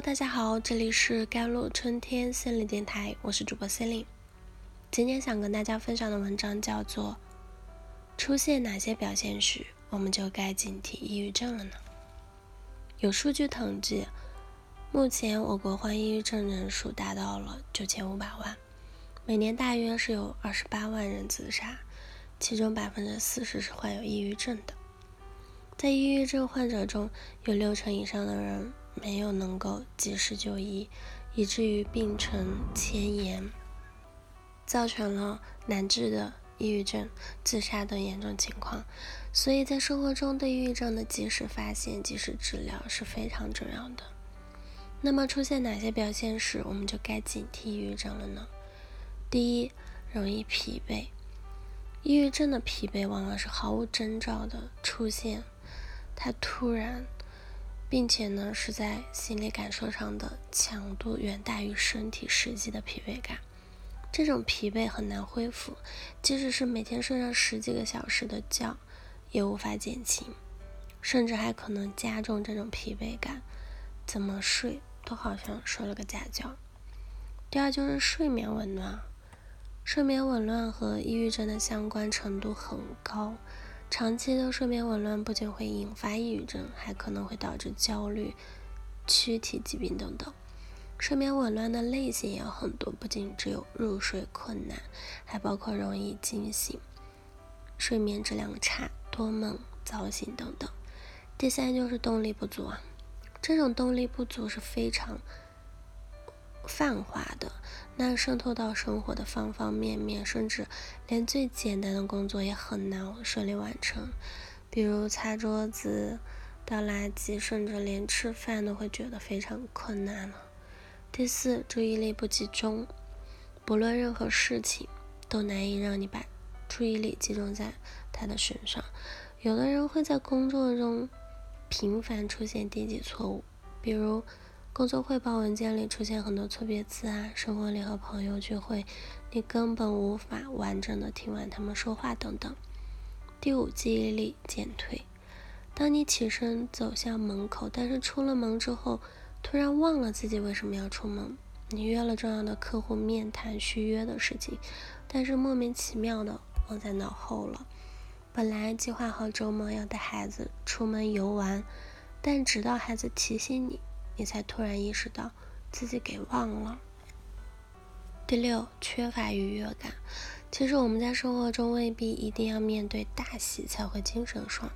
大家好，这里是甘露春天心理电台，我是主播 c e l i n e 今天想跟大家分享的文章叫做《出现哪些表现时，我们就该警惕抑郁症了呢？》有数据统计，目前我国患抑郁症人数达到了九千五百万，每年大约是有二十八万人自杀，其中百分之四十是患有抑郁症的。在抑郁症患者中，有六成以上的人。没有能够及时就医，以至于病程迁延，造成了难治的抑郁症、自杀等严重情况。所以在生活中，对抑郁症的及时发现、及时治疗是非常重要的。那么，出现哪些表现时，我们就该警惕抑郁症了呢？第一，容易疲惫。抑郁症的疲惫往往是毫无征兆的出现，它突然。并且呢，是在心理感受上的强度远大于身体实际的疲惫感。这种疲惫很难恢复，即使是每天睡上十几个小时的觉，也无法减轻，甚至还可能加重这种疲惫感。怎么睡都好像睡了个假觉。第二就是睡眠紊乱，睡眠紊乱和抑郁症的相关程度很高。长期的睡眠紊乱不仅会引发抑郁症，还可能会导致焦虑、躯体疾病等等。睡眠紊乱的类型也有很多，不仅只有入睡困难，还包括容易惊醒、睡眠质量差、多梦、早醒等等。第三就是动力不足啊，这种动力不足是非常。泛化的，那渗透到生活的方方面面，甚至连最简单的工作也很难顺利完成，比如擦桌子、倒垃圾，甚至连吃饭都会觉得非常困难了。第四，注意力不集中，不论任何事情都难以让你把注意力集中在他的身上。有的人会在工作中频繁出现低级错误，比如。工作汇报文件里出现很多错别字啊，生活里和朋友聚会，你根本无法完整的听完他们说话等等。第五，记忆力减退。当你起身走向门口，但是出了门之后，突然忘了自己为什么要出门。你约了重要的客户面谈续约的事情，但是莫名其妙的忘在脑后了。本来计划好周末要带孩子出门游玩，但直到孩子提醒你。你才突然意识到自己给忘了。第六，缺乏愉悦感。其实我们在生活中未必一定要面对大喜才会精神爽，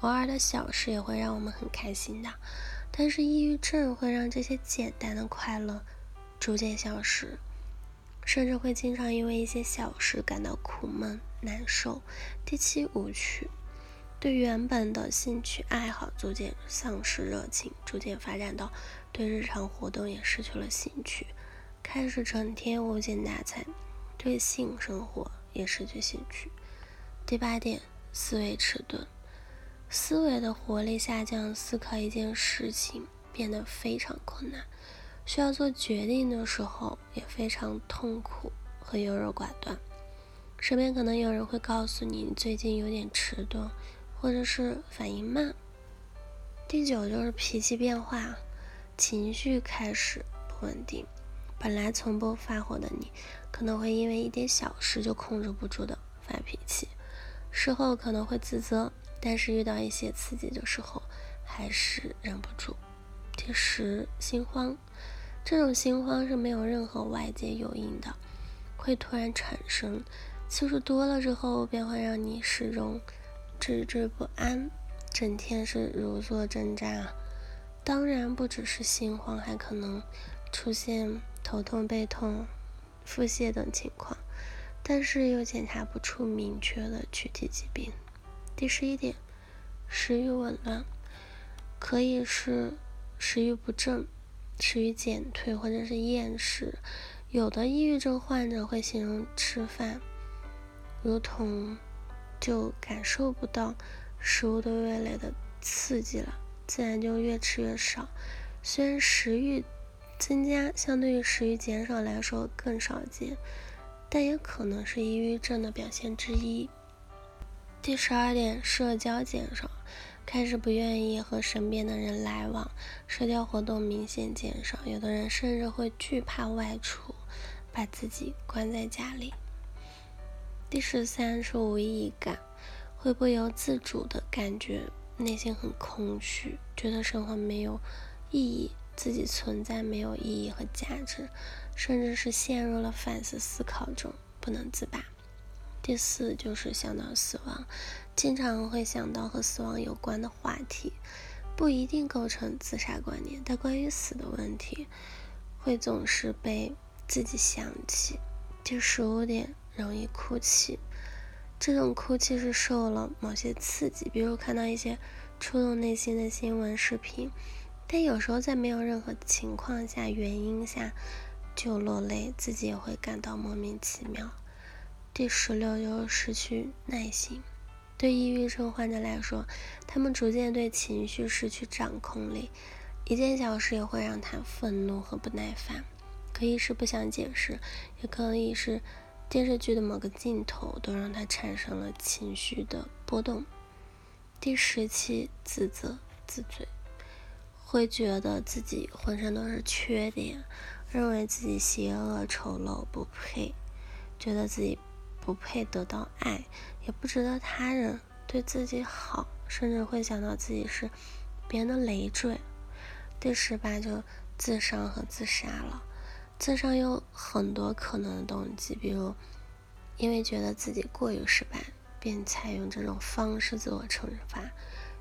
偶尔的小事也会让我们很开心的。但是抑郁症会让这些简单的快乐逐渐消失，甚至会经常因为一些小事感到苦闷难受。第七，无趣。对原本的兴趣爱好逐渐丧失热情，逐渐发展到对日常活动也失去了兴趣，开始整天无精打采，对性生活也失去兴趣。第八点，思维迟钝，思维的活力下降，思考一件事情变得非常困难，需要做决定的时候也非常痛苦和优柔寡断。身边可能有人会告诉你，你最近有点迟钝。或者是反应慢。第九就是脾气变化，情绪开始不稳定。本来从不发火的你，可能会因为一点小事就控制不住的发脾气，事后可能会自责，但是遇到一些刺激的时候还是忍不住。第十，心慌，这种心慌是没有任何外界诱因的，会突然产生，次数多了之后便会让你始终。惴惴不安，整天是如坐针毡。当然不只是心慌，还可能出现头痛、背痛、腹泻等情况，但是又检查不出明确的躯体疾病。第十一点，食欲紊乱，可以是食欲不振、食欲减退或者是厌食。有的抑郁症患者会形容吃饭如同。就感受不到食物对味蕾的刺激了，自然就越吃越少。虽然食欲增加相对于食欲减少来说更少见，但也可能是抑郁症的表现之一。第十二点，社交减少。开始不愿意和身边的人来往，社交活动明显减少，有的人甚至会惧怕外出，把自己关在家里。第十三是无意义感，会不由自主的感觉内心很空虚，觉得生活没有意义，自己存在没有意义和价值，甚至是陷入了反思思考中不能自拔。第四就是想到死亡，经常会想到和死亡有关的话题，不一定构成自杀观念，但关于死的问题，会总是被自己想起。第十五点，容易哭泣，这种哭泣是受了某些刺激，比如看到一些触动内心的新闻视频，但有时候在没有任何情况下、原因下就落泪，自己也会感到莫名其妙。第十六就是失去耐心。对抑郁症患者来说，他们逐渐对情绪失去掌控力，一件小事也会让他愤怒和不耐烦，可以是不想解释，也可以是电视剧的某个镜头都让他产生了情绪的波动。第十七，自责自罪，会觉得自己浑身都是缺点，认为自己邪恶丑陋不配，觉得自己。不配得到爱，也不值得他人对自己好，甚至会想到自己是别人的累赘。第十八就自伤和自杀了。自伤有很多可能的动机，比如因为觉得自己过于失败，便采用这种方式自我惩罚；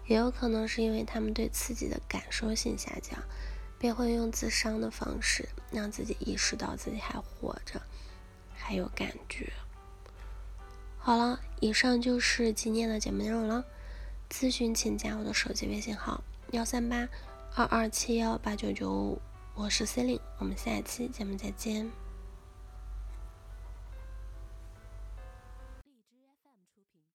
也有可能是因为他们对自己的感受性下降，便会用自伤的方式让自己意识到自己还活着，还有感觉。好了，以上就是今天的节目内容了。咨询请加我的手机微信号：幺三八二二七幺八九九五，我是 C e l i n e 我们下期节目再见。